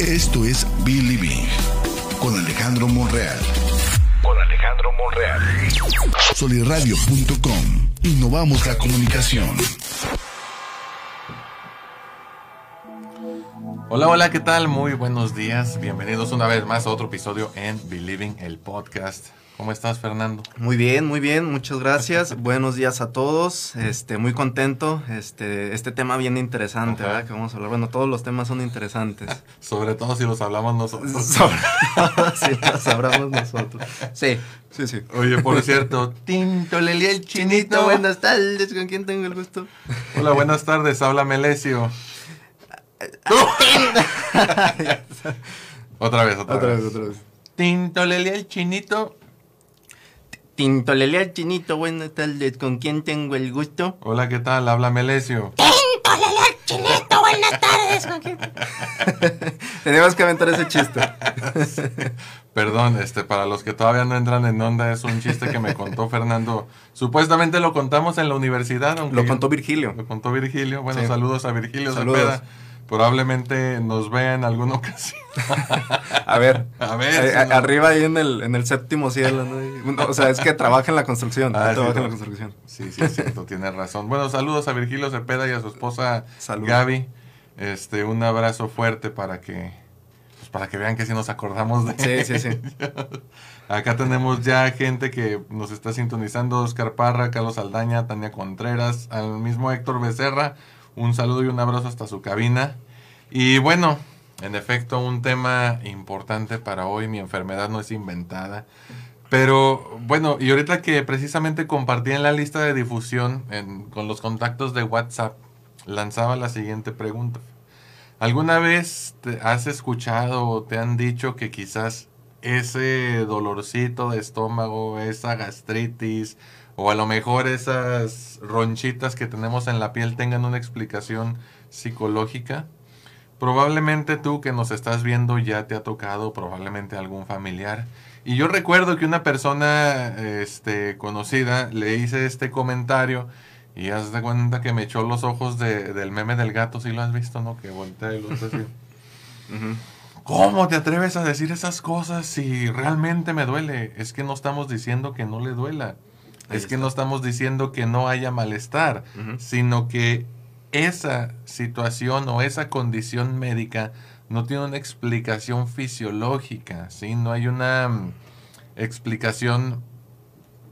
Esto es Believing con Alejandro Monreal. Con Alejandro Monreal. Soliradio.com. Innovamos la comunicación. Hola, hola, ¿qué tal? Muy buenos días. Bienvenidos una vez más a otro episodio en Believing, el podcast. ¿Cómo estás, Fernando? Muy bien, muy bien, muchas gracias. Buenos días a todos. Este, muy contento. Este, este tema bien interesante, Ajá. ¿verdad? Que vamos a hablar. Bueno, todos los temas son interesantes. Sobre todo si los hablamos nosotros. Sobre si los hablamos nosotros. Sí, sí, sí. Oye, por cierto, Tinto Leli el Chinito. buenas tardes. ¿Con quién tengo el gusto? Hola, buenas tardes. Habla Melesio. otra vez, otra, Otra vez. vez, otra vez. Tinto Leli el Chinito. Tinto Lelea Chinito, buenas tardes. ¿Con quién tengo el gusto? Hola, ¿qué tal? Habla Melesio. Tenemos que aventar ese chiste. Perdón, este, para los que todavía no entran en onda, es un chiste que me contó Fernando. Supuestamente lo contamos en la universidad, aunque Lo contó Virgilio. Lo contó Virgilio. Bueno, Sí. saludos a Virgilio Saludos. Cepeda. Probablemente nos vea en alguna ocasión. A ver. A ver, Eh, si a- arriba ahí en el, en el séptimo cielo, ¿no? Y- no, O sea, es que trabaja en la construcción. Ah, sí, trabaja en no. la construcción. Sí, sí, es cierto, tienes razón. Bueno, saludos a Virgilio Cepeda y a su esposa. Gaby. Este, un abrazo fuerte para que, pues para que vean que sí nos acordamos de Sí, sí, sí. Acá tenemos ya gente que nos está sintonizando, Oscar Parra, Carlos Aldaña, Tania Contreras, al mismo Héctor Becerra, un saludo y un abrazo hasta su cabina. Y bueno, en efecto, un tema importante para hoy, mi enfermedad no es inventada. Pero bueno, y ahorita que precisamente compartí en la lista de difusión con los contactos de WhatsApp, lanzaba la siguiente pregunta. ¿Alguna vez te has escuchado o te han dicho que quizás ese dolorcito de estómago, esa gastritis o a lo mejor esas ronchitas que tenemos en la piel tengan una explicación psicológica? Probablemente tú que nos estás viendo ya te ha tocado, probablemente algún familiar. Y yo recuerdo que una persona este, conocida le hice este comentario y haz de cuenta que me echó los ojos de- del meme del gato, si lo has visto, ¿no? Que voltea y lo hace así. Ujú. ¿Cómo te atreves a decir esas cosas si realmente me duele? Es que no estamos diciendo que no le duela. Ahí es que no estamos diciendo que no haya malestar, sino que esa situación o esa condición médica no tiene una explicación fisiológica, ¿sí? No hay una mm, explicación,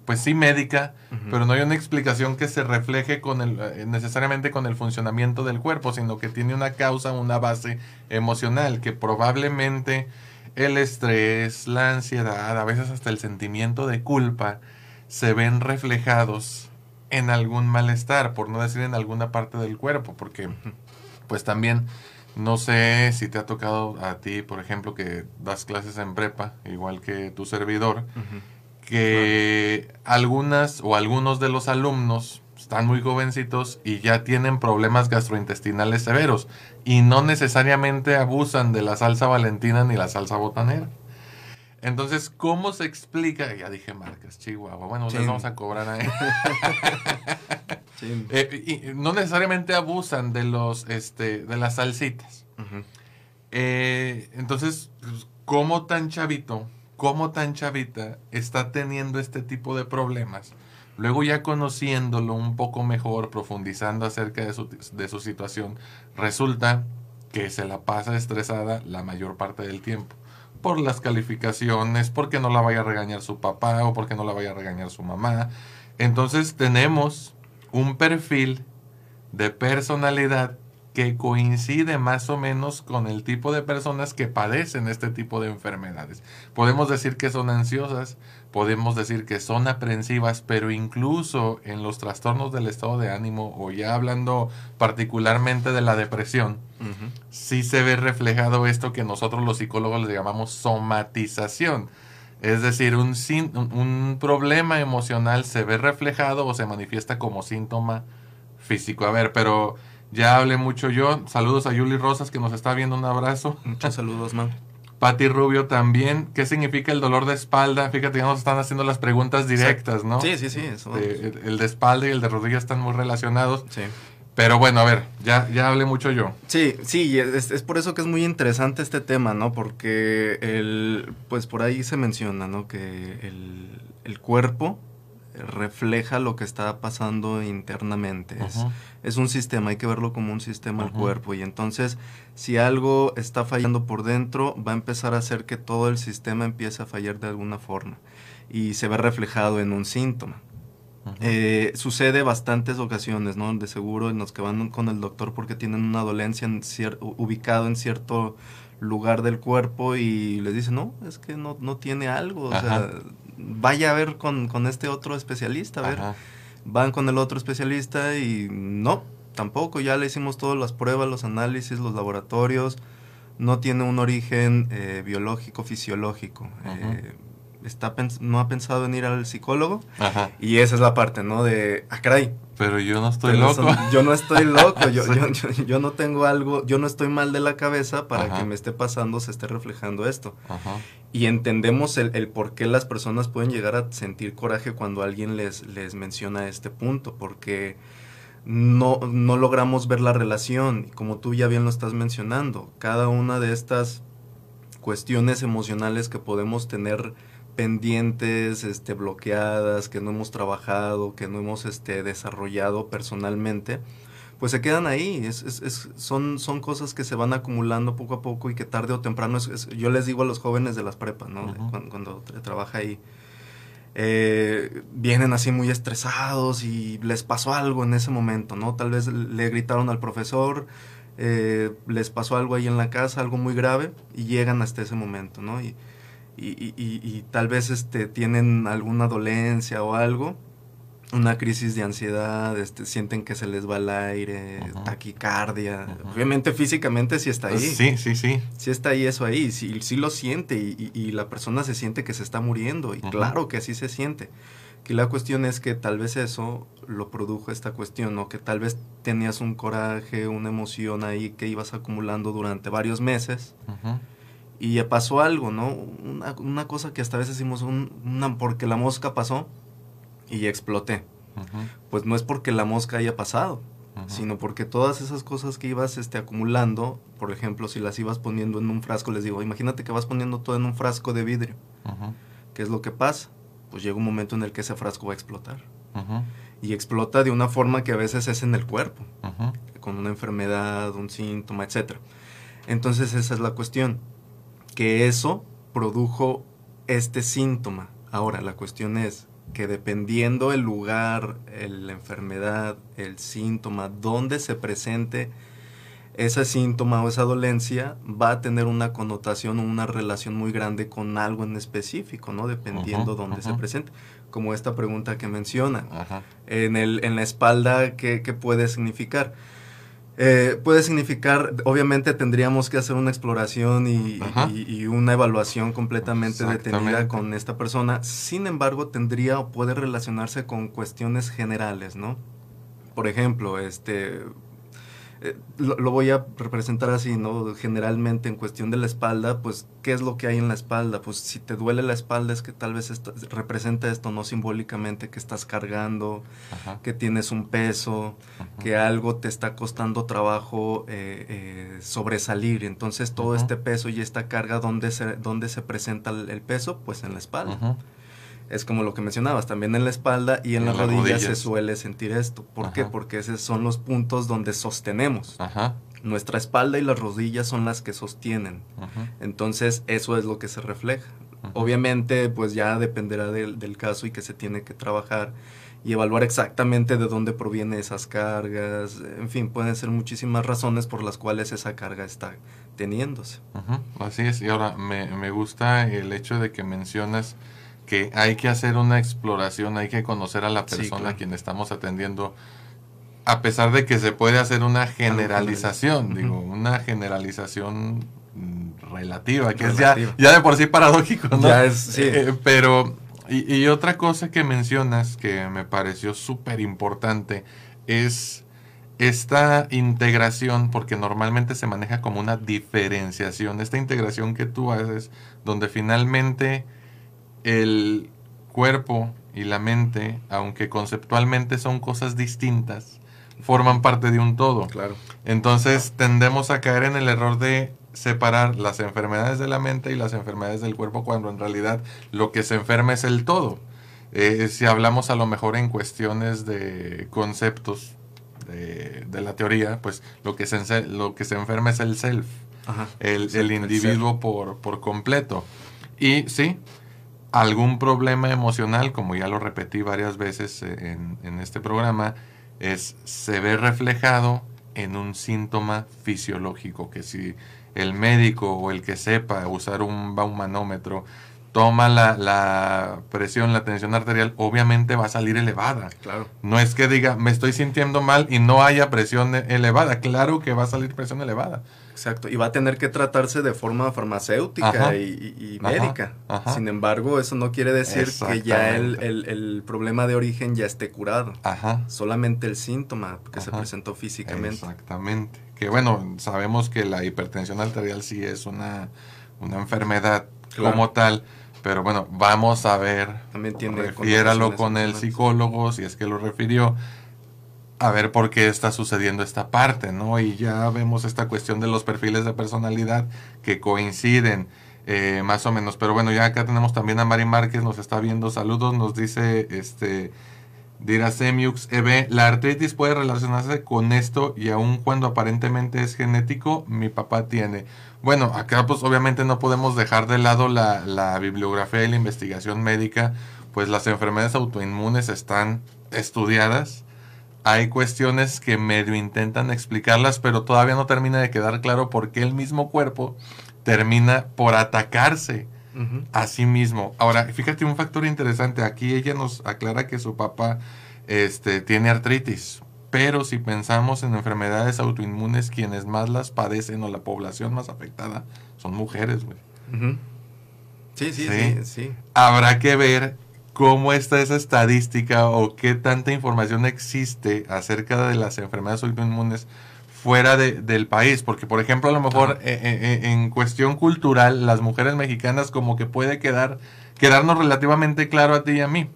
pues sí médica, pero no hay una explicación que se refleje con el, eh, necesariamente con el funcionamiento del cuerpo, sino que tiene una causa, una base emocional, que probablemente el estrés, la ansiedad, a veces hasta el sentimiento de culpa, se ven reflejados en algún malestar, por no decir en alguna parte del cuerpo, porque pues también no sé si te ha tocado a ti, por ejemplo, que das clases en prepa, igual que tu servidor, que algunas o algunos de los alumnos están muy jovencitos y ya tienen problemas gastrointestinales severos y no necesariamente abusan de la salsa valentina ni la salsa botanera. Entonces, ¿cómo se explica? Ya dije marcas, Chihuahua. Bueno, les vamos a cobrar ahí. Eh, y no necesariamente abusan de los este de las salsitas. Eh, entonces, pues, ¿cómo tan chavito, cómo tan chavita está teniendo este tipo de problemas? Luego ya conociéndolo un poco mejor, profundizando acerca de su, de su situación, resulta que se la pasa estresada la mayor parte del tiempo. Por las calificaciones, porque no la vaya a regañar su papá o porque no la vaya a regañar su mamá. Entonces tenemos un perfil de personalidad que coincide más o menos con el tipo de personas que padecen este tipo de enfermedades. Podemos decir que son ansiosas, podemos decir que son aprensivas, pero incluso en los trastornos del estado de ánimo o ya hablando particularmente de la depresión, sí se ve reflejado esto que nosotros los psicólogos le llamamos somatización. Es decir, un- un problema emocional se ve reflejado o se manifiesta como síntoma físico. A ver, pero ya hablé mucho yo. Saludos a Yuli Rosas que nos está viendo. Un abrazo. Muchos saludos, man. Pati Rubio también. ¿Qué significa el dolor de espalda? Fíjate, ya nos están haciendo las preguntas directas, ¿no? Sí, sí, sí. Eso, Eh, el, el de espalda y el de rodilla están muy relacionados. sí. Pero bueno, a ver, ya, ya hablé mucho yo. Sí, sí, es, es, por eso que es muy interesante este tema, ¿no? Porque el, pues por ahí se menciona, ¿no? Que el, el cuerpo refleja lo que está pasando internamente. es, es, un sistema, hay que verlo como un sistema al cuerpo. Y entonces, si algo está fallando por dentro, va a empezar a hacer que todo el sistema empiece a fallar de alguna forma. Y se ve reflejado en un síntoma. Eh, sucede bastantes ocasiones, ¿no? De seguro en los que van con el doctor porque tienen una dolencia en ubicado en cierto lugar del cuerpo y les dicen, no, es que no, no tiene algo, o sea, vaya a ver con, con, este otro especialista, a ver. Van con el otro especialista y no, tampoco, ya le hicimos todas las pruebas, los análisis, los laboratorios, no tiene un origen eh, biológico, fisiológico está no ha pensado en ir al psicólogo. Ajá. Y esa es la parte, ¿no? De, ah, caray. Pero yo no estoy loco. yo no estoy loco, yo, yo, yo, no tengo algo, yo no estoy mal de la cabeza para que me esté pasando, se esté reflejando esto. Ajá. Y entendemos el, el, por qué las personas pueden llegar a sentir coraje cuando alguien les, les menciona este punto, porque no, no logramos ver la relación, como tú ya bien lo estás mencionando. Cada una de estas cuestiones emocionales que podemos tener pendientes, este, bloqueadas, que no hemos trabajado, que no hemos este, desarrollado personalmente, pues se quedan ahí. Es, es, son, son cosas que se van acumulando poco a poco y que tarde o temprano, yo les digo a los jóvenes de las prepas, ¿no? cuando, cuando trabaja ahí, eh, vienen así muy estresados y les pasó algo en ese momento, ¿no? Tal vez le gritaron al profesor, eh, les pasó algo ahí en la casa, algo muy grave, y llegan hasta ese momento, ¿no? Y, y, y, tal vez este, tienen alguna dolencia o algo, una crisis de ansiedad, este, sienten que se les va el aire, taquicardia. Obviamente físicamente sí está ahí. Sí, sí, sí. Sí está ahí eso ahí, sí, sí lo siente y, la persona se siente que se está muriendo y claro que así se siente. Que la cuestión es que tal vez eso lo produjo esta cuestión, ¿no? Que tal vez tenías un coraje, una emoción ahí que ibas acumulando durante varios meses y pasó algo, ¿no? Una, una, cosa que hasta a veces decimos, una, porque la mosca pasó y exploté. Pues no es porque la mosca haya pasado, sino porque todas esas cosas que ibas este, acumulando, por ejemplo, si las ibas poniendo en un frasco, les digo, imagínate que vas poniendo todo en un frasco de vidrio. ¿Qué es lo que pasa? Pues llega un momento en el que ese frasco va a explotar. Y explota de una forma que a veces es en el cuerpo, con una enfermedad, un síntoma, etc. Entonces esa es la cuestión que eso produjo este síntoma. Ahora, la cuestión es que dependiendo el lugar, la enfermedad, el síntoma, donde se presente ese síntoma o esa dolencia, va a tener una connotación o una relación muy grande con algo en específico, ¿no? Dependiendo dónde se presente. Como esta pregunta que menciona. En, el, en la espalda, ¿qué, ¿qué puede significar? Eh, puede significar, obviamente tendríamos que hacer una exploración y, una evaluación completamente detenida con esta persona. Sin embargo, tendría o puede relacionarse con cuestiones generales, ¿no? Por ejemplo, este, eh, lo, voy a representar así, ¿no? Generalmente en cuestión de la espalda, pues, ¿qué es lo que hay en la espalda? Pues si te duele la espalda es que tal vez representa esto, no simbólicamente, que estás cargando, que tienes un peso, que algo te está costando trabajo eh, eh, sobresalir. Entonces todo este peso y esta carga, ¿dónde se, dónde se presenta el, peso? Pues en la espalda es como lo que mencionabas, también en la espalda y en, las, rodillas, se suele sentir esto. ¿Por qué? Porque esos son los puntos donde sostenemos. Nuestra espalda y las rodillas son las que sostienen. Entonces, eso es lo que se refleja. Obviamente, pues ya dependerá del, del, caso y que se tiene que trabajar y evaluar exactamente de dónde provienen esas cargas. En fin, pueden ser muchísimas razones por las cuales esa carga está teniéndose. Así es. Y ahora, me, me gusta el hecho de que mencionas que hay que hacer una exploración, hay que conocer a la persona a quien estamos atendiendo, a pesar de que se puede hacer una generalización, digo, una generalización mm, relativa, que es ya, ya de por sí paradójico, ¿no? Ya es, sí. Eh, pero, y, y, otra cosa que mencionas que me pareció súper importante es esta integración, porque normalmente se maneja como una diferenciación, esta integración que tú haces, donde finalmente el cuerpo y la mente, aunque conceptualmente son cosas distintas, forman parte de un todo. Claro. Entonces tendemos a caer en el error de separar las enfermedades de la mente y las enfermedades del cuerpo cuando en realidad lo que se enferma es el todo. Eh, si hablamos a lo mejor en cuestiones de conceptos de, de la teoría, pues lo que, se, lo que se enferma es el self, Ajá. el, Sí, el individuo por, por completo. Y sí, algún problema emocional, como ya lo repetí varias veces eh, en, en este programa, es, se ve reflejado en un síntoma fisiológico, que si el médico o el que sepa usar un baumanómetro toma la, la presión, la tensión arterial, obviamente va a salir elevada. Claro. No es que diga, me estoy sintiendo mal y no haya presión e- elevada. Claro que va a salir presión elevada. Exacto. Y va a tener que tratarse de forma farmacéutica Ajá. y, y- y Ajá, médica. ajá. Sin embargo, eso no quiere decir que ya el, el- el problema de origen ya esté curado. Ajá. Solamente el síntoma que se presentó físicamente. Exactamente. Que bueno, sabemos que la hipertensión arterial sí es una, una enfermedad Claro. como tal, pero bueno, vamos a ver, También tiene refiéralo con el psicólogo, si es que lo refirió, a ver por qué está sucediendo esta parte, ¿no? Y ya vemos esta cuestión de los perfiles de personalidad que coinciden. eh, más o menos, pero bueno, ya acá tenemos también a Mari Márquez, nos está viendo, saludos, nos dice este Diracemiux EB, la artritis puede relacionarse con esto y aun cuando aparentemente es genético, mi papá tiene. Bueno, acá pues obviamente no podemos dejar de lado la, la bibliografía y la investigación médica, pues las enfermedades autoinmunes están estudiadas. Hay cuestiones que medio intentan explicarlas, pero todavía no termina de quedar claro por qué el mismo cuerpo termina por atacarse a sí mismo. Ahora, fíjate un factor interesante. Aquí ella nos aclara que su papá este, tiene artritis. Pero si pensamos en enfermedades autoinmunes, quienes más las padecen o la población más afectada son mujeres, güey. Sí, Sí. sí, sí. Habrá que ver cómo está esa estadística o qué tanta información existe acerca de las enfermedades autoinmunes fuera de- del país. Porque, por ejemplo, a lo mejor eh, eh, eh, en cuestión cultural, las mujeres mexicanas como que puede quedar, quedarnos relativamente claro a ti y a mí.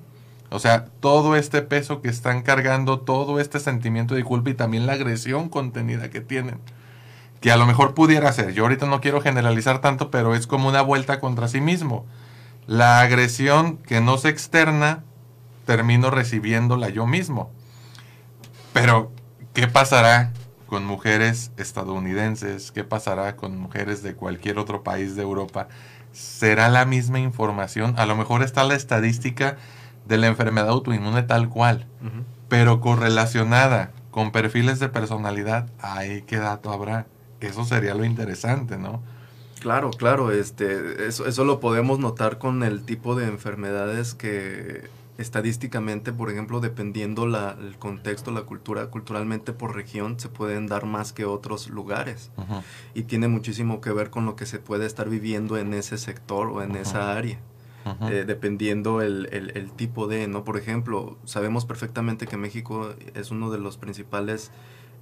O sea, todo este peso que están cargando, todo este sentimiento de culpa y también la agresión contenida que tienen. Que a lo mejor pudiera ser. Yo ahorita no quiero generalizar tanto, pero es como una vuelta contra sí mismo. La agresión que no se externa, termino recibiéndola yo mismo. Pero, ¿qué pasará con mujeres estadounidenses? ¿Qué pasará con mujeres de cualquier otro país de Europa? ¿Será la misma información? A lo mejor está la estadística de la enfermedad autoinmune tal cual, pero correlacionada con perfiles de personalidad, ahí qué dato habrá. Eso sería lo interesante, ¿no? Claro, claro, este, eso, eso lo podemos notar con el tipo de enfermedades que estadísticamente, por ejemplo, dependiendo la, el contexto, la cultura, culturalmente por región, se pueden dar más que otros lugares. Y tiene muchísimo que ver con lo que se puede estar viviendo en ese sector o en esa área. Eh, dependiendo el, el- el tipo de, ¿no? Por ejemplo, sabemos perfectamente que México es uno de los principales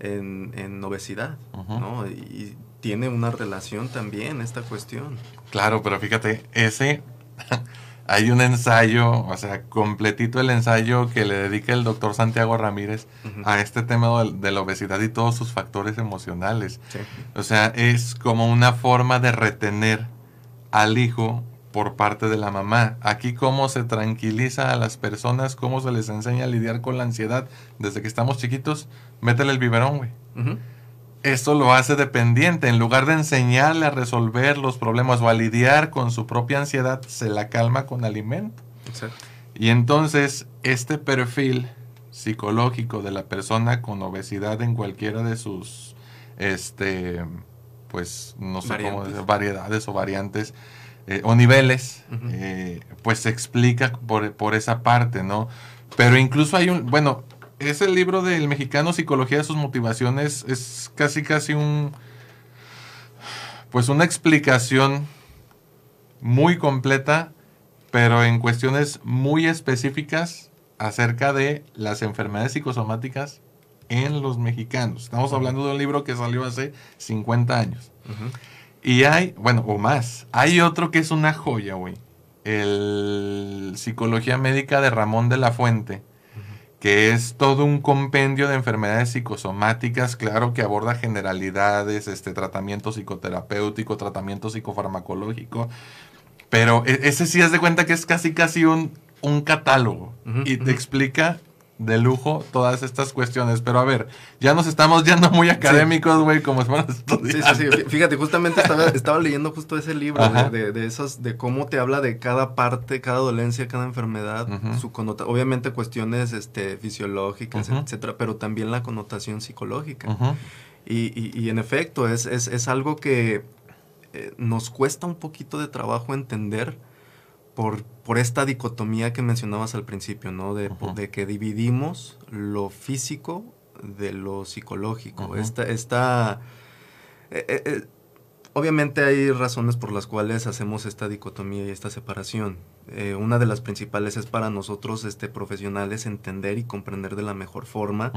en, en obesidad. ¿no? Y tiene una relación también esta cuestión. Claro, pero fíjate, ese hay un ensayo, o sea, completito el ensayo que le dedica el doctor Santiago Ramírez a este tema de, de la obesidad y todos sus factores emocionales. Sí. O sea, es como una forma de retener al hijo por parte de la mamá. Aquí cómo se tranquiliza a las personas, cómo se les enseña a lidiar con la ansiedad desde que estamos chiquitos, métele el biberón, güey. Esto lo hace dependiente. En lugar de enseñarle a resolver los problemas o a lidiar con su propia ansiedad, se la calma con alimento. Exacto. Y entonces, este perfil psicológico de la persona con obesidad en cualquiera de sus, este, pues, no sé cómo decir, variedades o variantes eh, o niveles, eh, pues se explica por, por esa parte, ¿no? Pero incluso hay un, bueno, es el libro del mexicano Psicología de sus motivaciones, es casi casi un, pues una explicación muy completa, pero en cuestiones muy específicas acerca de las enfermedades psicosomáticas en los mexicanos. Estamos hablando de un libro que salió hace 50 años. Y hay, bueno, o más, hay otro que es una joya, güey. El Psicología Médica de Ramón de la Fuente, que que es todo un compendio de enfermedades psicosomáticas, claro que aborda generalidades, este tratamiento psicoterapéutico, tratamiento psicofarmacológico, pero e- ese sí es de cuenta que es casi casi un, un catálogo. Y te explica de lujo todas estas cuestiones. Pero a ver, ya nos estamos yendo muy académicos, güey, como si fueran Sí, sí, estudiantes. sí. Fí- Fíjate, justamente estaba, estaba leyendo justo ese libro de, de, de esos, de cómo te habla de cada parte, cada dolencia, cada enfermedad, su connota- obviamente cuestiones este, fisiológicas, etcétera, pero también la connotación psicológica. Y, y- y en efecto, es, es, es algo que eh, nos cuesta un poquito de trabajo entender por, por esta dicotomía que mencionabas al principio, ¿no? De, de que dividimos lo físico de lo psicológico. Esta, esta eh, eh, eh, obviamente hay razones por las cuales hacemos esta dicotomía y esta separación. Eh, una de las principales es para nosotros este, profesionales entender y comprender de la mejor forma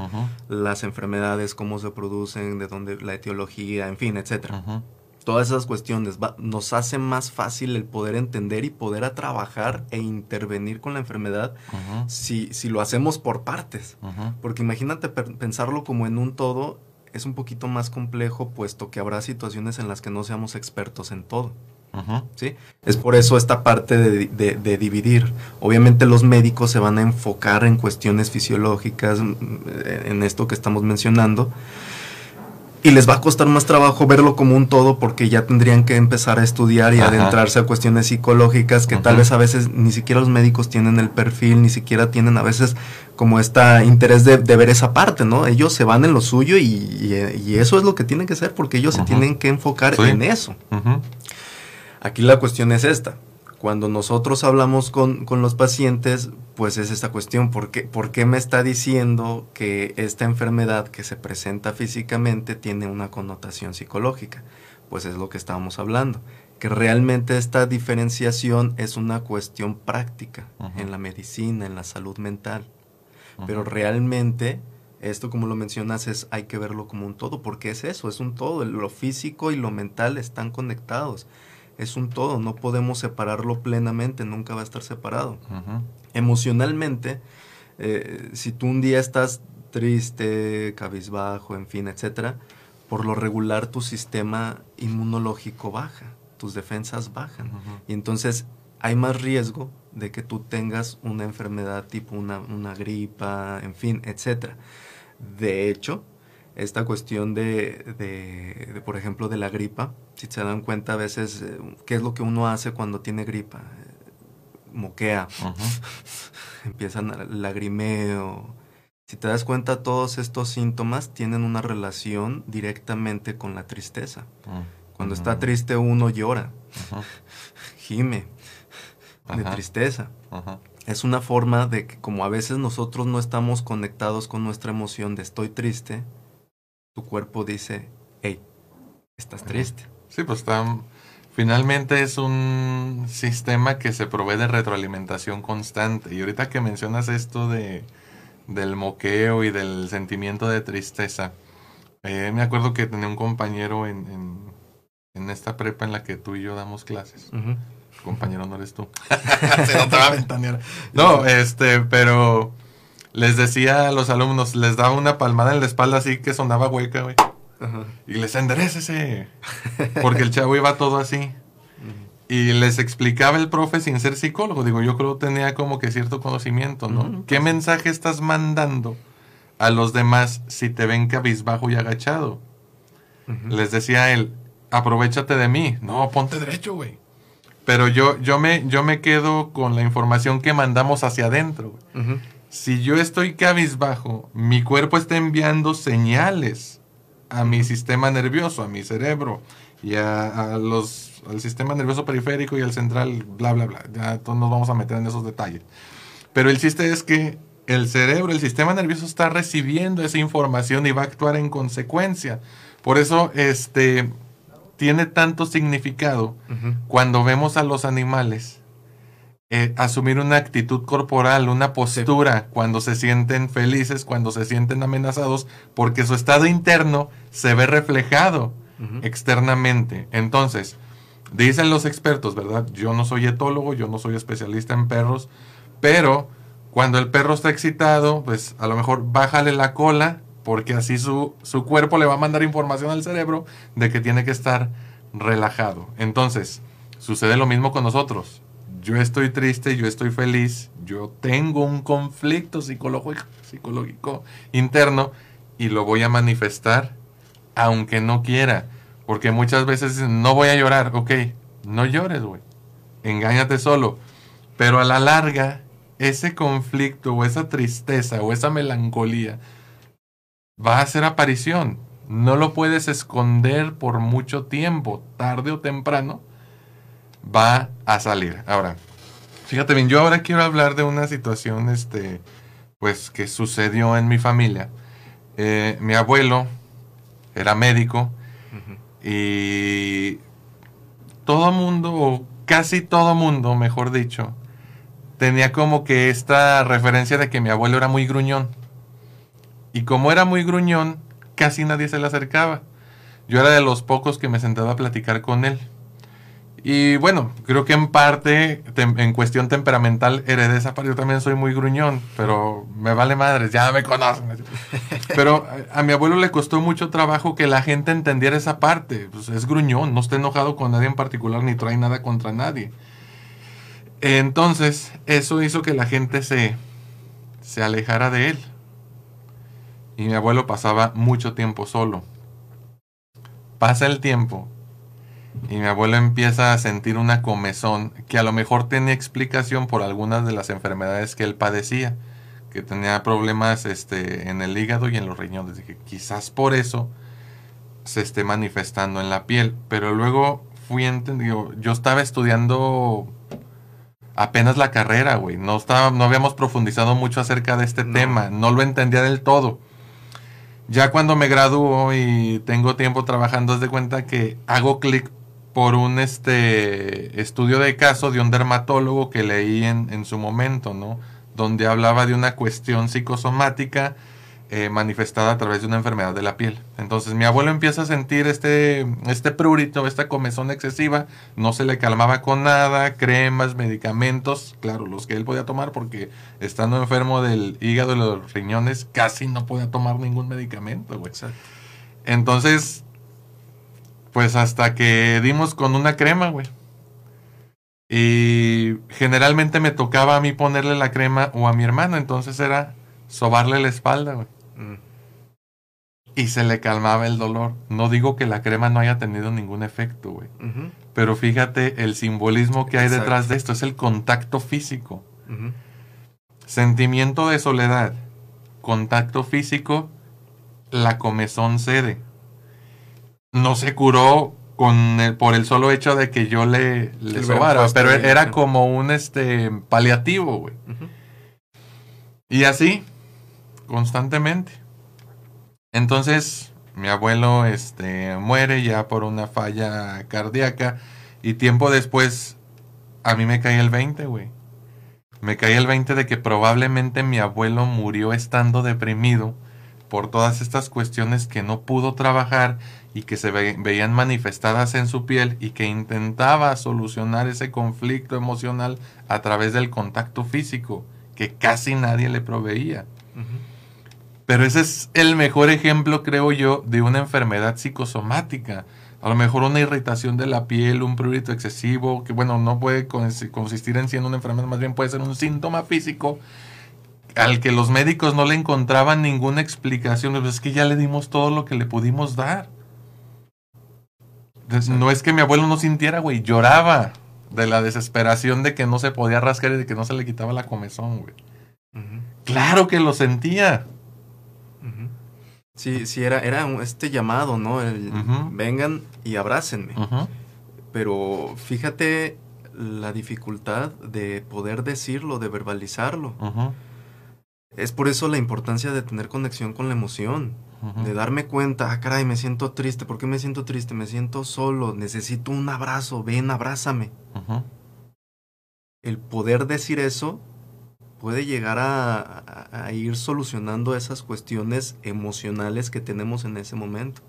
las enfermedades, cómo se producen, de dónde la etiología, en fin, etcétera. Todas esas cuestiones va- nos hace más fácil el poder entender y poder a trabajar e intervenir con la enfermedad ujú, si, si lo hacemos por partes. ujú. Porque imagínate pensarlo como en un todo es un poquito más complejo puesto que habrá situaciones en las que no seamos expertos en todo. ¿sí? Es por eso esta parte de, de- de dividir. Obviamente los médicos se van a enfocar en cuestiones fisiológicas, mm, en esto que estamos mencionando, y les va a costar más trabajo verlo como un todo porque ya tendrían que empezar a estudiar y Ajá. adentrarse a cuestiones psicológicas que tal vez a veces ni siquiera los médicos tienen el perfil, ni siquiera tienen a veces como este interés de, de ver esa parte, ¿no? Ellos se van en lo suyo y, y- y eso es lo que tienen que hacer porque ellos se tienen que enfocar Sí. en eso. Aquí la cuestión es esta. Cuando nosotros hablamos con, con los pacientes, pues es esta cuestión. ¿por qué, ¿Por qué me está diciendo que esta enfermedad que se presenta físicamente tiene una connotación psicológica? Pues es lo que estábamos hablando. Que realmente esta diferenciación es una cuestión práctica en la medicina, en la salud mental. Pero realmente, esto como lo mencionas, es hay que verlo como un todo, porque es eso, es un todo. Lo físico y lo mental están conectados. Es un todo, no podemos separarlo plenamente, nunca va a estar separado. Emocionalmente, eh, si tú un día estás triste, cabizbajo, en fin, etcétera, por lo regular tu sistema inmunológico baja, tus defensas bajan. Y entonces hay más riesgo de que tú tengas una enfermedad tipo una, una gripa, en fin, etcétera. De hecho, esta cuestión de, de- de, por ejemplo, de la gripa, si se dan cuenta a veces, eh, ¿qué es lo que uno hace cuando tiene gripa? Eh, Moquea, Ujú, empiezan a lagrimeo. Si te das cuenta, todos estos síntomas tienen una relación directamente con la tristeza. ujú. Cuando está triste uno llora, gime de tristeza. Es una forma de que como a veces nosotros no estamos conectados con nuestra emoción de estoy triste, tu cuerpo dice, hey, estás triste. Sí, pues está. Finalmente es un sistema que se provee de retroalimentación constante. Y ahorita que mencionas esto de del moqueo y del sentimiento de tristeza, eh, me acuerdo que tenía un compañero en, en, en esta prepa en la que tú y yo damos clases. Compañero, no eres tú. Se no te va a ventanear. No, este, pero les decía a los alumnos, les daba una palmada en la espalda así que sonaba hueca, güey. Ajá. Y les enderecese. Porque el chavo iba todo así. Y les explicaba el profe sin ser psicólogo. Digo, yo creo que tenía como que cierto conocimiento, ¿no? ¿Qué pues. mensaje estás mandando a los demás si te ven cabizbajo y agachado? Les decía él, aprovechate de mí. No, ponte derecho, güey. Pero yo, yo, me, yo me quedo con la información que mandamos hacia adentro. Si yo estoy cabizbajo, mi cuerpo está enviando señales a mi sistema nervioso, a mi cerebro y a, a los, al sistema nervioso periférico y al central, bla, bla, bla. Ya todos nos vamos a meter en esos detalles. Pero el chiste es que el cerebro, el sistema nervioso está recibiendo esa información y va a actuar en consecuencia. Por eso, este, tiene tanto significado cuando vemos a los animales eh, asumir una actitud corporal, una postura, cuando se sienten felices, cuando se sienten amenazados, porque su estado interno se ve reflejado externamente. Entonces, dicen los expertos, ¿verdad? Yo no soy etólogo, yo no soy especialista en perros, pero Cuando el perro está excitado, pues a lo mejor bájale la cola, porque así su, su cuerpo le va a mandar información al cerebro de que tiene que estar relajado. Entonces, sucede lo mismo con nosotros. Yo estoy triste, yo estoy feliz, yo tengo un conflicto psicológico, psicológico interno y lo voy a manifestar aunque no quiera. Porque muchas veces no voy a llorar, ok, no llores, güey. Engáñate solo. Pero a la larga, ese conflicto o esa tristeza o esa melancolía va a hacer aparición. No lo puedes esconder por mucho tiempo. Tarde o temprano va a salir. Ahora, fíjate bien, yo ahora quiero hablar de una situación, este, pues, que sucedió en mi familia. Eh, mi abuelo era médico y todo mundo, o casi todo mundo, mejor dicho, tenía como que esta referencia de que mi abuelo era muy gruñón. Y como era muy gruñón, casi nadie se le acercaba. Yo era de los pocos que me sentaba a platicar con él. Y bueno, creo que en parte, en cuestión temperamental, heredé esa parte. Yo también soy muy gruñón, pero me vale madres, ya me conocen. Pero a, mi abuelo le costó mucho trabajo que la gente entendiera esa parte. Pues es gruñón, no está enojado con nadie en particular ni trae nada contra nadie. Entonces, eso hizo que la gente se, se alejara de él. Y mi abuelo pasaba mucho tiempo solo. Pasa el tiempo y mi abuelo empieza a sentir una comezón que a lo mejor tenía explicación por algunas de las enfermedades que él padecía, que tenía problemas este, en el hígado y en los riñones. Dije, quizás por eso se esté manifestando en la piel. Pero luego fui entendido, yo estaba estudiando apenas la carrera, güey. No, estaba, no habíamos profundizado mucho acerca de este tema, no lo entendía del todo. Ya cuando me graduó y tengo tiempo trabajando, es de cuenta que hago clic por un este estudio de caso de un dermatólogo que leí en, en su momento, ¿no? Donde hablaba de una cuestión psicosomática eh, manifestada a través de una enfermedad de la piel. Entonces mi abuelo empieza a sentir este, este prurito, esta comezón excesiva, no se le calmaba con nada, cremas, medicamentos, claro, los que él podía tomar porque estando enfermo del hígado y los riñones casi no podía tomar ningún medicamento, güey. Entonces pues hasta que dimos con una crema, güey. Y generalmente me tocaba a mí ponerle la crema o a mi hermano, entonces era sobarle la espalda, güey. Mm. Y se le calmaba el dolor. No digo que la crema no haya tenido ningún efecto, güey. Pero fíjate el simbolismo que hay detrás de esto, es el contacto físico. Sentimiento de soledad, contacto físico, la comezón cede no se curó con el, por el solo hecho de que yo le, le sobara, pero era como un este paliativo, güey. Y así, constantemente. Entonces, mi abuelo este, muere ya por una falla cardíaca y tiempo después a mí me cae el 20, güey. Me cae el 20 de que probablemente mi abuelo murió estando deprimido por todas estas cuestiones que no pudo trabajar y que se veían manifestadas en su piel y que intentaba solucionar ese conflicto emocional a través del contacto físico que casi nadie le proveía. Pero ese es el mejor ejemplo, creo yo, de una enfermedad psicosomática. A lo mejor una irritación de la piel, un prurito excesivo, que bueno, no puede consistir en siendo una enfermedad, más bien puede ser un síntoma físico al que los médicos no le encontraban ninguna explicación. Pues es que ya le dimos todo lo que le pudimos dar no es que mi abuelo no sintiera, güey, lloraba de la desesperación de que no se podía rascar y de que no se le quitaba la comezón, güey. Claro que lo sentía. Sí, sí, era, era este llamado, ¿no? El, Vengan y abrácenme. Pero fíjate la dificultad de poder decirlo, de verbalizarlo. Es por eso la importancia de tener conexión con la emoción de darme cuenta, ah, caray, me siento triste, ¿por qué me siento triste? Me siento solo, necesito un abrazo, ven, abrázame. El poder decir eso puede llegar a, ir solucionando esas cuestiones emocionales que tenemos en ese momento.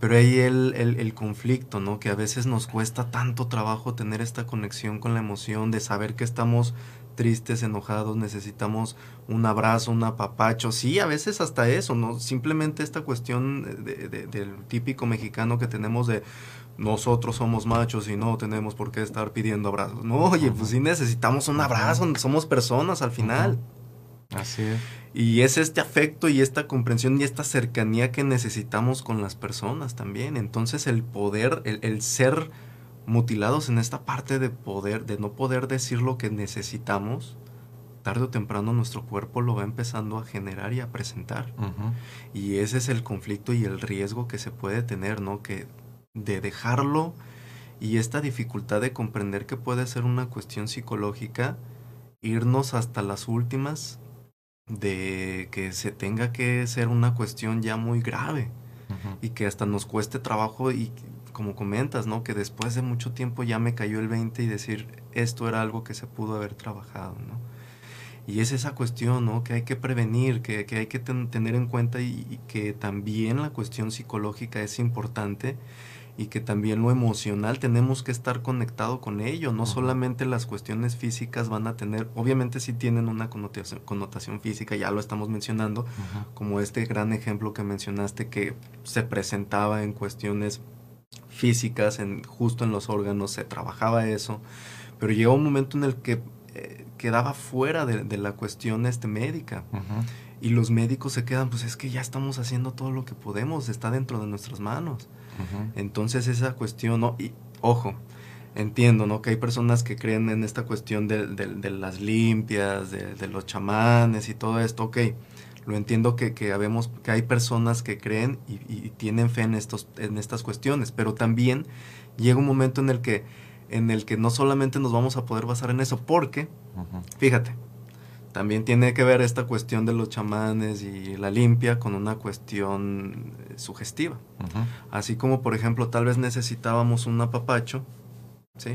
Pero ahí el, el, el, conflicto, ¿no? Que a veces nos cuesta tanto trabajo tener esta conexión con la emoción, de saber que estamos tristes, enojados, necesitamos un abrazo, un apapacho. Sí, a veces hasta eso, ¿no? Simplemente esta cuestión de, de, del típico mexicano que tenemos de nosotros somos machos y no tenemos por qué estar pidiendo abrazos. No, oye, pues sí necesitamos un abrazo, somos personas al final. Así es. Y es este afecto y esta comprensión y esta cercanía que necesitamos con las personas también. Entonces el poder, el, el, ser mutilados en esta parte de poder, de no poder decir lo que necesitamos, tarde o temprano nuestro cuerpo lo va empezando a generar y a presentar. Uh -huh. Y ese es el conflicto y el riesgo que se puede tener, ¿no? Que de dejarlo y esta dificultad de comprender que puede ser una cuestión psicológica, irnos hasta las últimas de que se tenga que ser una cuestión ya muy grave Uh -huh. y que hasta nos cueste trabajo y como comentas, ¿no? Que después de mucho tiempo ya me cayó el 20 y decir esto era algo que se pudo haber trabajado, ¿no? Y es esa cuestión, ¿no? Que hay que prevenir, que, que hay que ten, tener en cuenta y, y, que también la cuestión psicológica es importante y que también lo emocional tenemos que estar conectado con ello. No uh -huh. solamente las cuestiones físicas van a tener, obviamente sí tienen una connotación, connotación física, ya lo estamos mencionando, uh -huh. como este gran ejemplo que mencionaste que se presentaba en cuestiones físicas, en, justo en los órganos, se trabajaba eso, pero llegó un momento en el que eh, quedaba fuera de, de, la cuestión este, médica. Uh -huh. Y los médicos se quedan, pues es que ya estamos haciendo todo lo que podemos, está dentro de nuestras manos. Uh -huh. Entonces esa cuestión, ¿no? y ojo, entiendo, ¿no? Que hay personas que creen en esta cuestión de, de, de las limpias, de, de, los chamanes y todo esto, ok, lo entiendo que, que, habemos, que hay personas que creen y, y, tienen fe en, estos, en estas cuestiones, pero también llega un momento en el que en el que no solamente nos vamos a poder basar en eso, porque, uh -huh. fíjate, también tiene que ver esta cuestión de los chamanes y la limpia con una cuestión sugestiva. Uh -huh. Así como, por ejemplo, tal vez necesitábamos un apapacho, ¿sí?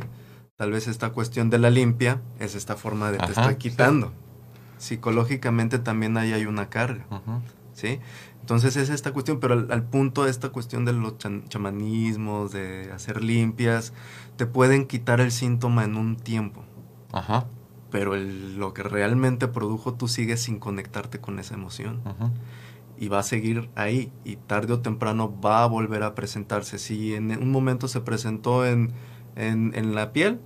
Tal vez esta cuestión de la limpia es esta forma de Ajá, te estoy quitando. Sí. Psicológicamente también ahí hay una carga, uh -huh. ¿sí? Entonces es esta cuestión, pero al, al punto de esta cuestión de los chamanismos, de hacer limpias, te pueden quitar el síntoma en un tiempo. Ajá. Pero el, lo que realmente produjo, tú sigues sin conectarte con esa emoción. Ajá. Y va a seguir ahí. Y tarde o temprano va a volver a presentarse. Si en un momento se presentó en, en, en la piel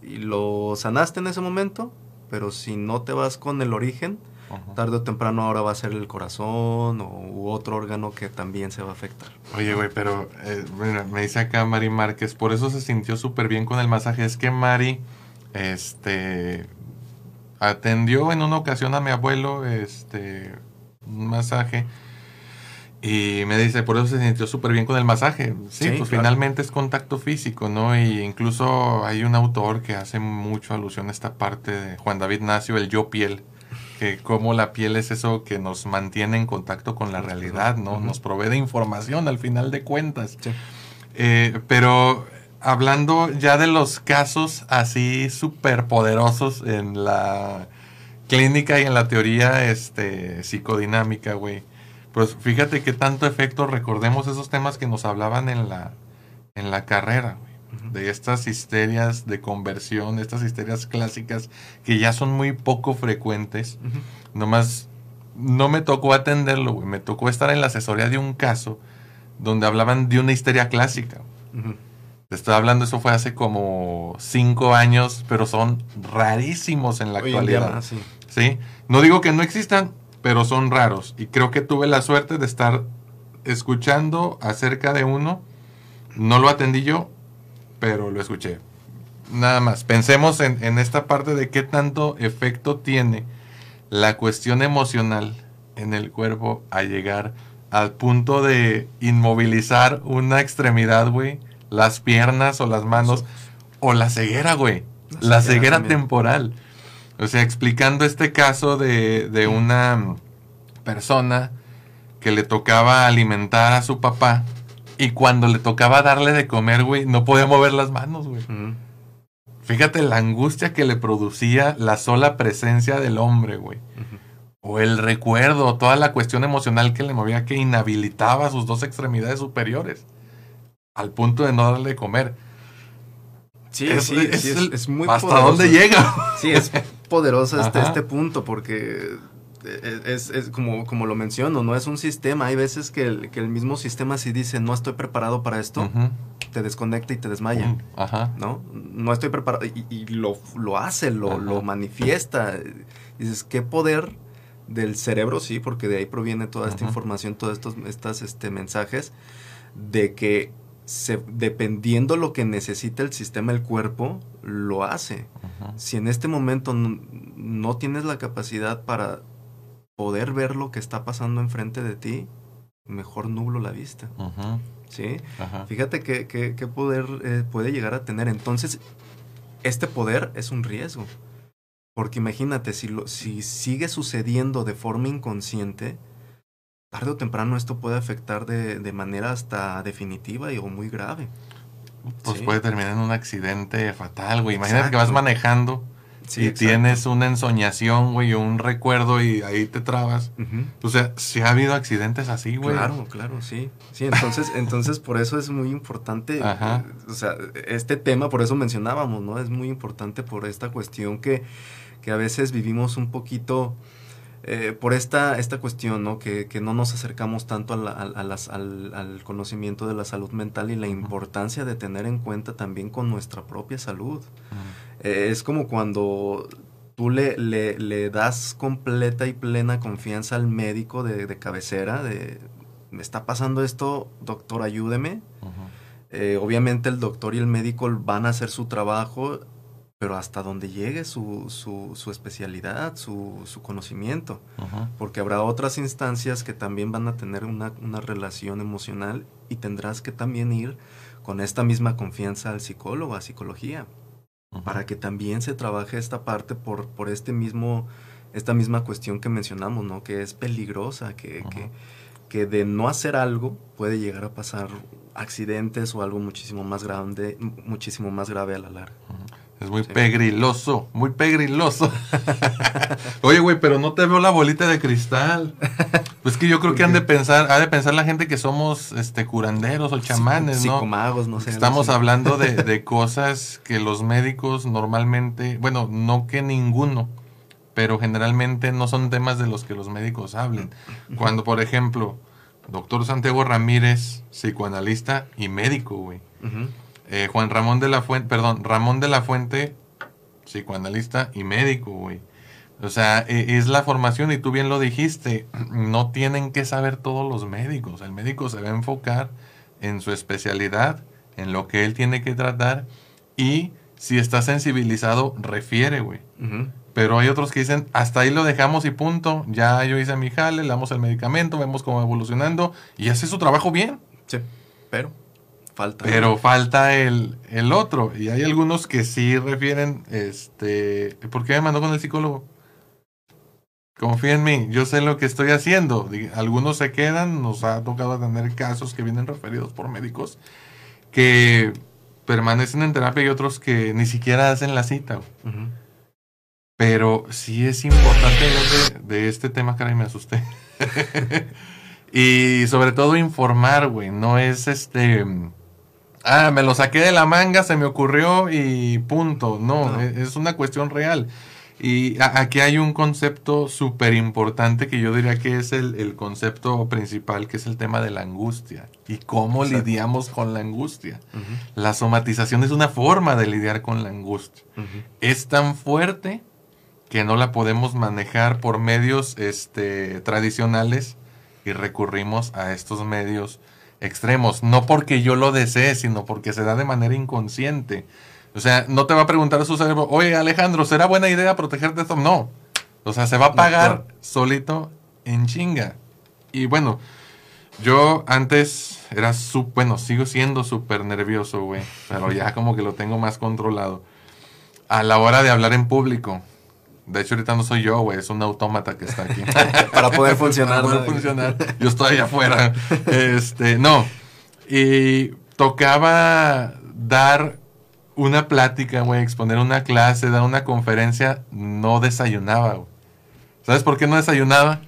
y lo sanaste en ese momento, pero si no te vas con el origen, Ajá. tarde o temprano ahora va a ser el corazón o, u otro órgano que también se va a afectar. Oye, güey, pero eh, mira, me dice acá Mari Márquez, por eso se sintió súper bien con el masaje. Es que Mari, este, atendió en una ocasión a mi abuelo, este, un masaje. Y me dice, por eso se sintió súper bien con el masaje. Sí, sí pues claro. finalmente es contacto físico, ¿no? Y incluso hay un autor que hace mucho alusión a esta parte de Juan David Nacio, el yo piel que cómo la piel es eso que nos mantiene en contacto con la realidad, ¿no? Uh -huh. Nos provee de información al final de cuentas. Sí. Eh, pero hablando ya de los casos así súper poderosos en la clínica y en la teoría este, psicodinámica, güey. Pues fíjate que tanto efecto, recordemos esos temas que nos hablaban en la, en la carrera, güey de estas histerias de conversión, estas histerias clásicas que ya son muy poco frecuentes. Uh -huh. Nomás no me tocó atenderlo, güey. Me tocó estar en la asesoría de un caso donde hablaban de una histeria clásica. Uh -huh. Te estoy hablando, eso fue hace como cinco años, pero son rarísimos en la Hoy actualidad. En día, sí. sí. No digo que no existan, pero son raros. Y creo que tuve la suerte de estar escuchando acerca de uno. No lo atendí yo, pero lo escuché. Nada más, pensemos en, en, esta parte de qué tanto efecto tiene la cuestión emocional en el cuerpo a llegar al punto de inmovilizar una extremidad, güey, las piernas o las manos, o la ceguera, güey, la, la ceguera, ceguera temporal. O sea, explicando este caso de, de una persona que le tocaba alimentar a su papá y cuando le tocaba darle de comer, güey, no podía mover las manos, güey. Fíjate la angustia que le producía la sola presencia del hombre, güey. Uh -huh. o el recuerdo, toda la cuestión emocional que le movía, que inhabilitaba sus dos extremidades superiores, al punto de no darle de comer. Sí, Es- sí, es sí, es, el- es muy ¿Hasta poderoso. dónde llega? Sí, es poderoso este, este punto porque es, es- es como, como lo menciono, no es un sistema. Hay veces que el, que el mismo sistema si dice no estoy preparado para esto, te desconecta y te desmaya. Ajá. ¿No? No estoy preparado. Y, y lo, lo hace, lo, lo manifiesta. Dices, qué poder del cerebro, sí, porque de ahí proviene toda esta información, todos estos estas, este, mensajes, de que se, dependiendo lo que necesita el sistema, el cuerpo, lo hace. Si en este momento no, no tienes la capacidad para poder ver lo que está pasando enfrente de ti, mejor nublo la vista. ¿sí? Fíjate qué, qué poder eh, puede llegar a tener. Entonces, este poder es un riesgo. Porque imagínate, si, lo, si sigue sucediendo de forma inconsciente, tarde o temprano esto puede afectar de, de manera hasta definitiva y o muy grave. Pues Sí. puede terminar en un accidente fatal, güey. Imagínate que vas manejando Sí, y exacto. tienes una ensoñación, güey, o un recuerdo y ahí te trabas. O sea, si ha habido accidentes así, güey. Claro, claro, sí. Sí, entonces, entonces por eso es muy importante, Ajá. eh, o sea, este tema, por eso mencionábamos, ¿no? Es muy importante por esta cuestión que, que a veces vivimos un poquito, eh, por esta, esta cuestión, ¿no? Que, que no nos acercamos tanto a la- a- a las- al, al conocimiento de la salud mental y la importancia de tener en cuenta también con nuestra propia salud. Eh, es como cuando tú le, le, le das completa y plena confianza al médico de, de cabecera, de, me está pasando esto, doctor, ayúdeme. Eh, obviamente el doctor y el médico van a hacer su trabajo, pero hasta donde llegue su, su, su especialidad, su, su conocimiento, porque habrá otras instancias que también van a tener una, una relación emocional y tendrás que también ir con esta misma confianza al psicólogo, a psicología para que también se trabaje esta parte por, por este mismo, esta misma cuestión que mencionamos, ¿no? Que es peligrosa, que, que, que de no hacer algo puede llegar a pasar accidentes o algo muchísimo más grande, muchísimo más grave a la larga. Es muy Sí. pegriloso, muy pegriloso. Oye, güey, pero no te veo la bolita de cristal. Pues que yo creo que han de pensar, ha de pensar la gente que somos este curanderos o chamanes, ¿no? Psicomagos, no sé. Estamos hablando de, de cosas que los médicos normalmente, bueno, no que ninguno, pero generalmente no son temas de los que los médicos hablen. Cuando, por ejemplo, doctor Santiago Ramírez, psicoanalista y médico, güey. Eh, Juan Ramón de la Fuente, perdón, Ramón de la Fuente, psicoanalista y médico, güey. O sea, e- es la formación y tú bien lo dijiste, no tienen que saber todos los médicos. El médico se va a enfocar en su especialidad, en lo que él tiene que tratar y si está sensibilizado, refiere, güey. Pero hay otros que dicen, hasta ahí lo dejamos y punto. Ya yo hice mi jale, le damos el medicamento, vemos cómo va evolucionando y hace su trabajo bien. Sí, pero falta. Pero falta el, el otro. Y hay algunos que sí refieren, este, ¿por qué me mandó con el psicólogo? Confía en mí, yo sé lo que estoy haciendo. Algunos se quedan, nos ha tocado tener casos que vienen referidos por médicos que permanecen en terapia y otros que ni siquiera hacen la cita. Pero sí es importante hablar de, de este tema, caray, me asusté. y sobre todo informar, güey. No es este. Ah, me lo saqué de la manga, se me ocurrió y punto. No, No. e- es una cuestión real. Y a- aquí hay un concepto súper importante que yo diría que es el, el concepto principal, que es el tema de la angustia. Y cómo Exacto. lidiamos con la angustia. La somatización es una forma de lidiar con la angustia es tan fuerte que no la podemos manejar por medios este, tradicionales y recurrimos a estos medios extremos. No porque yo lo desee, sino porque se da de manera inconsciente. O sea, no te va a preguntar a su cerebro, oye Alejandro, ¿será buena idea protegerte de esto? No. O sea, se va a pagar solito en chinga. Y bueno, yo antes era súper, bueno, sigo siendo súper nervioso, güey. Pero ya como que lo tengo más controlado. A la hora de hablar en público. De hecho, ahorita no soy yo, güey. Es un autómata que está aquí. Para poder funcionar. Para ¿no? poder funcionar. Yo estoy allá afuera. Este, no. Y tocaba dar una plática, güey, exponer una clase, dar una conferencia. No desayunaba, güey. ¿Sabes por qué no desayunaba?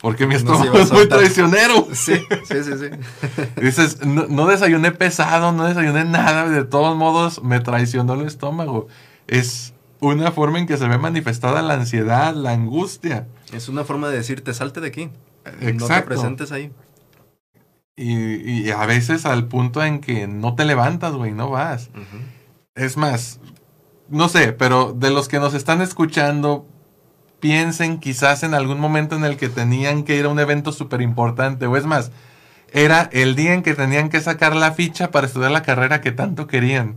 Porque mi estómago es muy traicionero. Sí, sí, sí, sí. Dices, no, no desayuné pesado, no desayuné nada, de todos modos me traicionó el estómago. Es una forma en que se ve manifestada la ansiedad, la angustia. Es una forma de decirte, salte de aquí. No te presentes ahí. Y, y a veces al punto en que no te levantas, güey, no vas. Es más, no sé, pero de los que nos están escuchando, piensen quizás en algún momento en el que tenían que ir a un evento súper importante, o es más, era el día en que tenían que sacar la ficha para estudiar la carrera que tanto querían.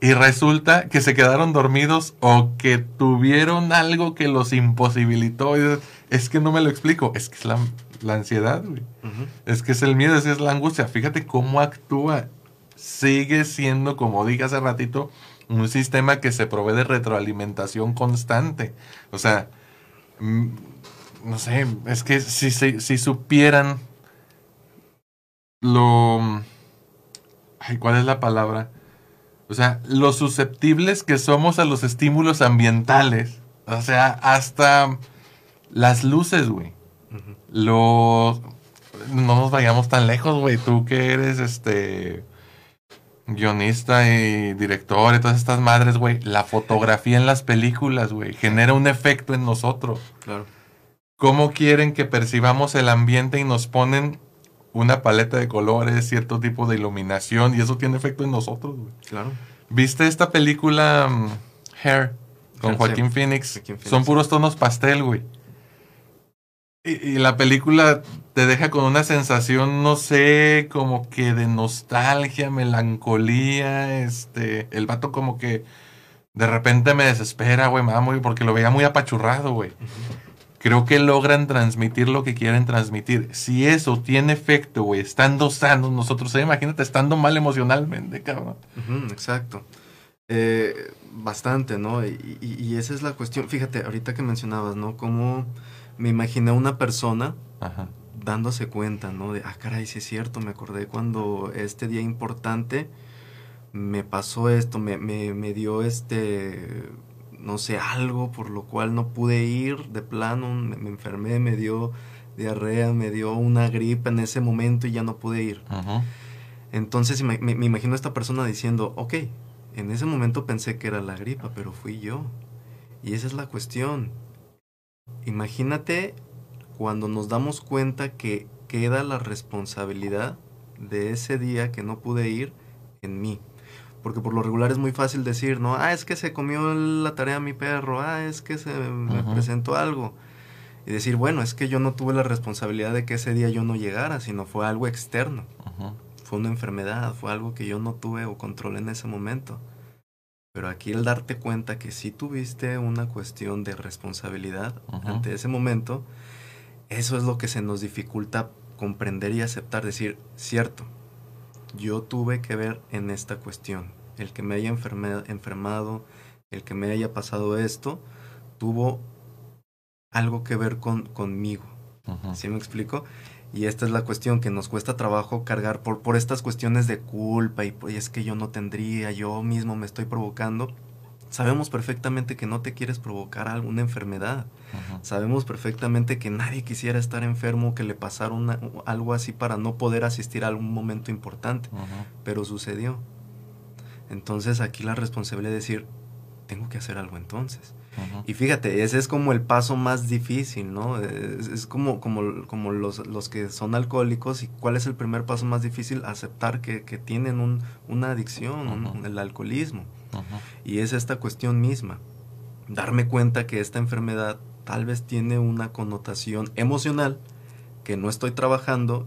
Y resulta que se quedaron dormidos o que tuvieron algo que los imposibilitó. Es que no me lo explico. Es que es la, la ansiedad, güey. Es que es el miedo, es, es la angustia. Fíjate cómo actúa. Sigue siendo, como dije hace ratito, un sistema que se provee de retroalimentación constante. O sea, mm, no sé, es que si, si, si supieran lo... Ay, ¿cuál es la palabra? O sea, lo susceptibles que somos a los estímulos ambientales. O sea, hasta las luces, güey Ujú. lo no nos vayamos tan lejos, güey. Tú que eres este guionista y director y todas estas madres, güey. La fotografía en las películas, güey, genera un efecto en nosotros. Claro. ¿Cómo quieren que percibamos el ambiente y nos ponen una paleta de colores, cierto tipo de iluminación y eso tiene efecto en nosotros, güey? Claro. ¿Viste esta película mm, Hair con Hair, sí. Joaquín Phoenix? Joaquín Phoenix. Son puros tonos pastel, güey. Y, y la película te deja con una sensación, no sé, como que de nostalgia, melancolía, este, el vato como que de repente me desespera, güey, me da muy, porque lo veía muy apachurrado, güey. Creo que logran transmitir lo que quieren transmitir. Si eso tiene efecto, güey, estando sanos nosotros, eh, imagínate estando mal emocionalmente, cabrón. Exacto. Eh, bastante, ¿no? Y, y- y esa es la cuestión. Fíjate, ahorita que mencionabas, ¿no? Cómo me imaginé a una persona Ajá. dándose cuenta, ¿no? De, ah, caray, sí es cierto, me acordé cuando este día importante me pasó esto, me, me, me dio este, no sé, algo por lo cual no pude ir de plano, me, me enfermé, me dio diarrea, me dio una gripe en ese momento y ya no pude ir. Entonces me, me- me imagino a esta persona diciendo, ok, en ese momento pensé que era la gripa, pero fui yo. Y esa es la cuestión. Imagínate cuando nos damos cuenta que queda la responsabilidad de ese día que no pude ir en mí. Porque por lo regular es muy fácil decir, no, ah, es que se comió la tarea mi perro, ah, es que se me presentó algo. Y decir, bueno, es que yo no tuve la responsabilidad de que ese día yo no llegara, sino fue algo externo Ajá. fue una enfermedad, fue algo que yo no tuve o controlé en ese momento. Pero aquí el darte cuenta que sí tuviste una cuestión de responsabilidad ante ese momento, eso es lo que se nos dificulta comprender y aceptar, decir, cierto, yo tuve que ver en esta cuestión. El que me haya enferme- enfermado, el que me haya pasado esto, tuvo algo que ver con, conmigo. Ajá. ¿Sí me explico? Y esta es la cuestión que nos cuesta trabajo cargar por, por estas cuestiones de culpa y, pues, es que yo no tendría, yo mismo me estoy provocando. Sabemos perfectamente que no te quieres provocar alguna enfermedad. Sabemos perfectamente que nadie quisiera estar enfermo, que le pasara una- algo así para no poder asistir a algún momento importante, pero sucedió. Entonces aquí la responsabilidad de decir, tengo que hacer algo entonces. Y fíjate, ese es como el paso más difícil, ¿no? Es, es como, como, como los, los que son alcohólicos. ¿Y cuál es el primer paso más difícil? Aceptar que, que tienen un, una adicción, un- el alcoholismo. Y es esta cuestión misma. Darme cuenta que esta enfermedad tal vez tiene una connotación emocional que no estoy trabajando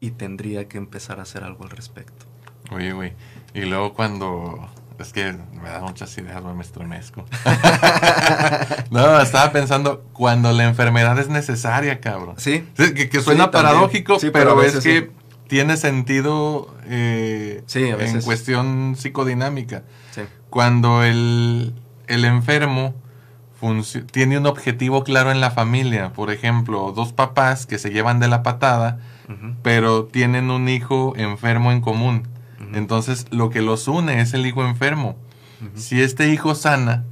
y tendría que empezar a hacer algo al respecto. Oye, güey. Y luego cuando. Es que me da muchas ideas, me estremezco. no, estaba pensando cuando la enfermedad es necesaria, cabrón. ¿Sí? Sí, que, que suena Sí, también. paradójico, Sí, pero pero, es que. Tiene sentido eh, Sí, a en cuestión psicodinámica. Sí. Cuando el, el enfermo tiene un objetivo claro en la familia, por ejemplo, dos papás que se llevan de la patada, pero tienen un hijo enfermo en común. Entonces, lo que los une es el hijo enfermo. Si este hijo sana,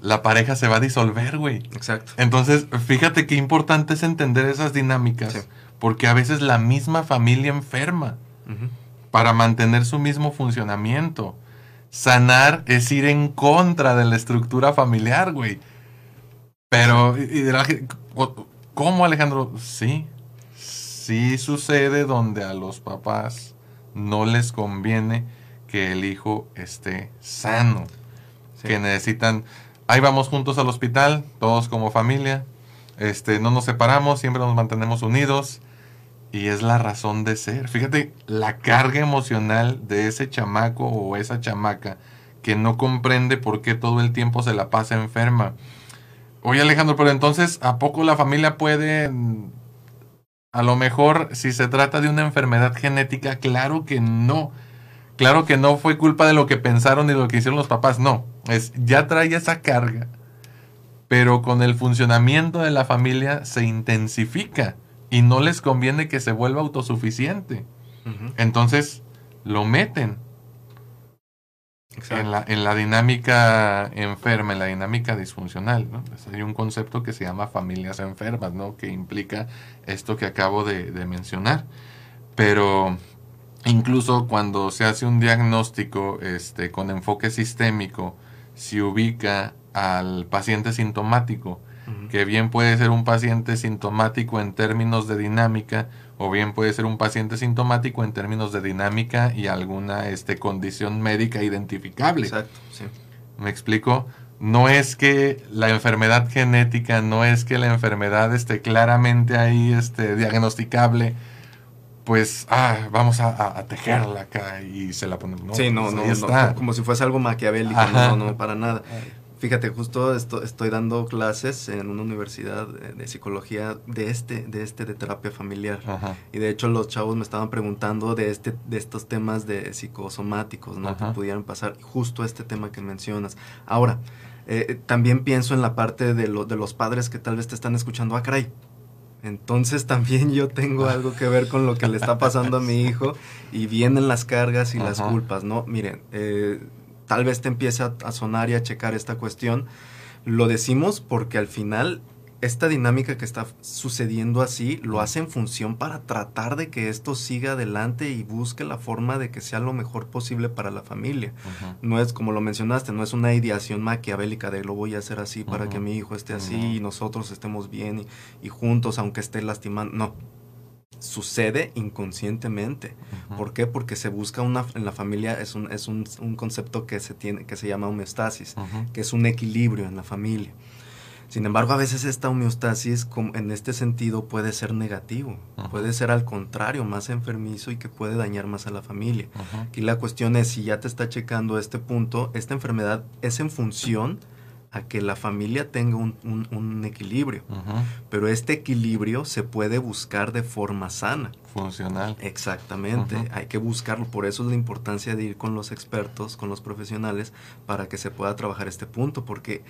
la pareja se va a disolver, güey. Exacto. Entonces, fíjate qué importante es entender esas dinámicas, Sí. Porque a veces la misma familia enferma para mantener su mismo funcionamiento. Sanar es ir en contra de la estructura familiar, güey. Pero, y- de la ¿cómo Alejandro? Sí, sí sucede donde a los papás no les conviene que el hijo esté sano Sí. que necesitan. Ahí vamos juntos al hospital, todos como familia. Este, no nos separamos, siempre nos mantenemos unidos. Y es la razón de ser. Fíjate la carga emocional de ese chamaco o esa chamaca que no comprende por qué todo el tiempo se la pasa enferma. Oye Alejandro, pero entonces, ¿a poco la familia puede... A lo mejor, si se trata de una enfermedad genética, claro que no. Claro que no fue culpa de lo que pensaron y lo que hicieron los papás, no. Es, ya trae esa carga, pero con el funcionamiento de la familia se intensifica y no les conviene que se vuelva autosuficiente. Entonces, lo meten en la, en la dinámica enferma, en la dinámica disfuncional. ¿no? Pues hay un concepto que se llama familias enfermas, ¿no? que implica esto que acabo de, de mencionar. Pero incluso cuando se hace un diagnóstico este, con enfoque sistémico, se ubica al paciente sintomático, que bien puede ser un paciente sintomático en términos de dinámica o bien puede ser un paciente sintomático en términos de dinámica y alguna este, condición médica identificable. Exacto, sí. ¿Me explico? No es que la enfermedad genética, no es que la enfermedad esté claramente ahí este, diagnosticable, pues, ah, vamos a, a- a tejerla acá y se la ponemos. No, sí, no, pues no, no, está. como si fuese algo maquiavélico, Ajá. no, no, para nada. Fíjate, justo esto, estoy dando clases en una universidad de, psicología de este, de este, de terapia familiar. Ajá. Y de hecho los chavos me estaban preguntando de este, de estos temas de psicosomáticos, ¿no? Ajá. Que pudieran pasar, justo este tema que mencionas. Ahora, eh, también pienso en la parte de, lo- de los padres que tal vez te están escuchando, ah, caray. Entonces también yo tengo algo que ver con lo que le está pasando a mi hijo y vienen las cargas y las culpas, ¿no? Miren, eh, tal vez te empiece a, a sonar y a checar esta cuestión. Lo decimos porque al final esta dinámica que está sucediendo así lo hace en función para tratar de que esto siga adelante y busque la forma de que sea lo mejor posible para la familia. No es como lo mencionaste, no es una ideación maquiavélica de lo voy a hacer así para que mi hijo esté así y nosotros estemos bien y, y juntos aunque esté lastimando. No, sucede inconscientemente. ¿Por qué? Porque se busca una, en la familia, es un, es un, un concepto que se, tiene, que se llama homeostasis que es un equilibrio en la familia. Sin embargo, a veces esta homeostasis en este sentido puede ser negativo, puede ser al contrario, más enfermizo y que puede dañar más a la familia. Aquí la cuestión es si ya te está checando este punto, esta enfermedad es en función a que la familia tenga un, un- un equilibrio, pero este equilibrio se puede buscar de forma sana. Funcional. Exactamente, hay que buscarlo, por eso es la importancia de ir con los expertos, con los profesionales, para que se pueda trabajar este punto, porque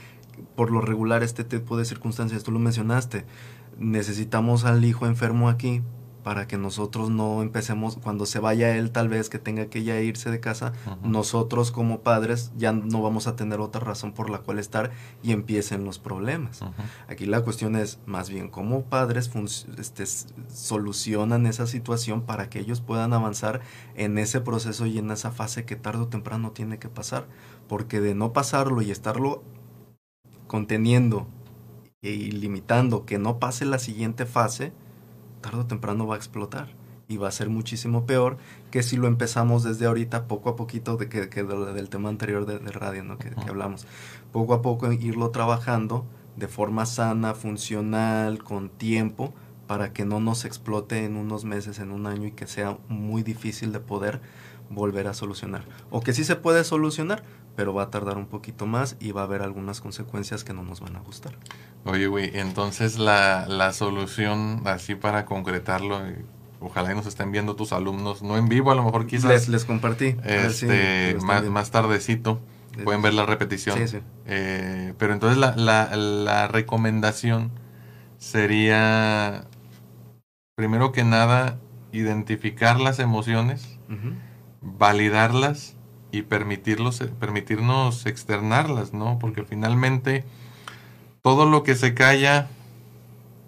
por lo regular este tipo de circunstancias, tú lo mencionaste, necesitamos al hijo enfermo aquí para que nosotros no empecemos, cuando se vaya él tal vez que tenga que ya irse de casa, nosotros como padres ya no vamos a tener otra razón por la cual estar y empiecen los problemas. Aquí la cuestión es más bien cómo padres este, solucionan esa situación para que ellos puedan avanzar en ese proceso y en esa fase que tarde o temprano tiene que pasar. Porque de no pasarlo y estarlo conteniendo y limitando que no pase la siguiente fase, tarde o temprano va a explotar. Y va a ser muchísimo peor que si lo empezamos desde ahorita, poco a poquito, de que, que de- del tema anterior de, de radio, ¿no? que, que hablamos. Poco a poco irlo trabajando de forma sana, funcional, con tiempo, para que no nos explote en unos meses, en un año y que sea muy difícil de poder volver a solucionar. O que sí se puede solucionar, pero va a tardar un poquito más y va a haber algunas consecuencias que no nos van a gustar. Oye, güey, entonces la, la solución, así para concretarlo, y ojalá y nos estén viendo tus alumnos, no en vivo, a lo mejor quizás Les, les compartí. a ver si este, más, más tardecito, pueden ver la repetición. Sí, sí. Eh, pero entonces la, la, la recomendación sería, primero que nada, identificar las emociones, validarlas y permitirlos, permitirnos externarlas, ¿no? Porque finalmente todo lo que se calla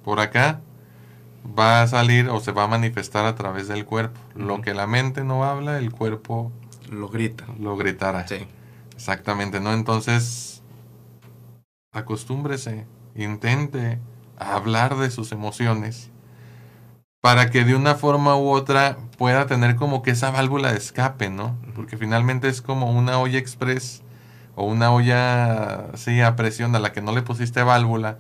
por acá va a salir o se va a manifestar a través del cuerpo. Lo que la mente no habla, el cuerpo Lo grita. lo gritará. Sí. Exactamente, ¿no? Entonces, acostúmbrese, intente hablar de sus emociones para que de una forma u otra pueda tener como que esa válvula de escape, ¿no? Porque finalmente es como una olla express o una olla, sí, a presión a la que no le pusiste válvula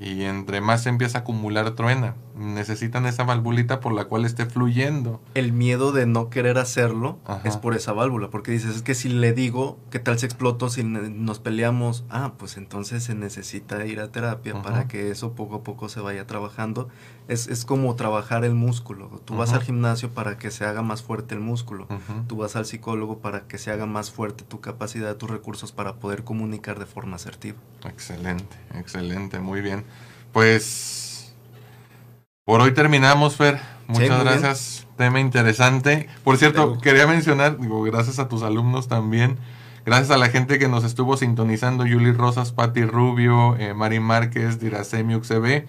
y entre más se empieza a acumular truena. Necesitan esa valvulita por la cual esté fluyendo. El miedo de no querer hacerlo Ajá. es por esa válvula, porque dices, es que si le digo, ¿qué tal se explotó si nos peleamos? Ah, pues entonces se necesita ir a terapia Ajá. para que eso poco a poco se vaya trabajando. Es, es como trabajar el músculo. Tú vas al gimnasio para que se haga más fuerte el músculo. Tú vas al psicólogo para que se haga más fuerte tu capacidad, tus recursos para poder comunicar de forma asertiva. Excelente, excelente, muy bien. Pues por hoy terminamos, Fer. Muchas bien. gracias. Tema interesante. Por cierto, Pero- quería mencionar, digo, gracias a tus alumnos también. Gracias a la gente que nos estuvo sintonizando, Yuli Rosas, Patti Rubio, eh, Mari Márquez, Diracemi UXB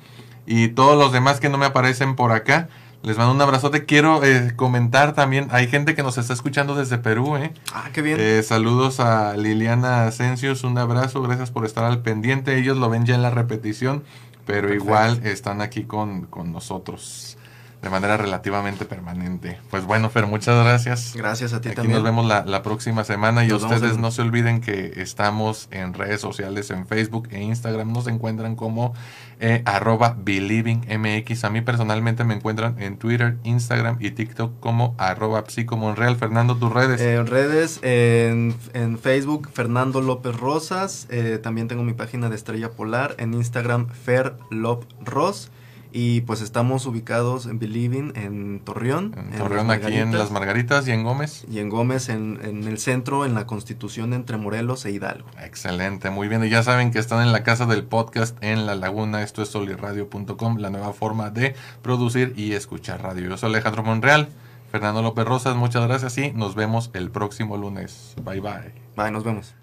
y todos los demás que no me aparecen por acá. Les mando un abrazote. Quiero eh, comentar también, hay gente que nos está escuchando desde Perú, ¿eh? Ah, qué bien. Eh, saludos a Liliana Asencios, un abrazo, gracias por estar al pendiente. Ellos lo ven ya en la repetición, pero Perfecto. igual están aquí con, con nosotros de manera relativamente permanente. Pues bueno, Fer, muchas gracias. Gracias a ti Aquí también. nos vemos la, la próxima semana y Nos ustedes en- no se olviden que estamos en redes sociales, en Facebook e Instagram. Nos encuentran como eh, arroba believingmx. A mí personalmente me encuentran en Twitter, Instagram y TikTok como arroba psicomonreal. Fernando, tus redes. En redes, en, en Facebook, Fernando López Rosas. eh, también tengo mi página de Estrella Polar. En Instagram, Fer Lop Ros. Y pues estamos ubicados en Believing, en Torreón. En Las Torreón, aquí en Margaritas, Las Margaritas y en Gómez. Y en Gómez, en, en el centro, en la Constitución entre Morelos e Hidalgo. Excelente, muy bien. Y ya saben que están en la casa del podcast en La Laguna. Esto es soliradio.com, la nueva forma de producir y escuchar radio. Yo soy Alejandro Monreal, Fernando López Rosas, muchas gracias y nos vemos el próximo lunes. Bye bye. Bye, nos vemos.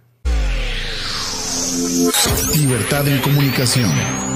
Libertad en comunicación.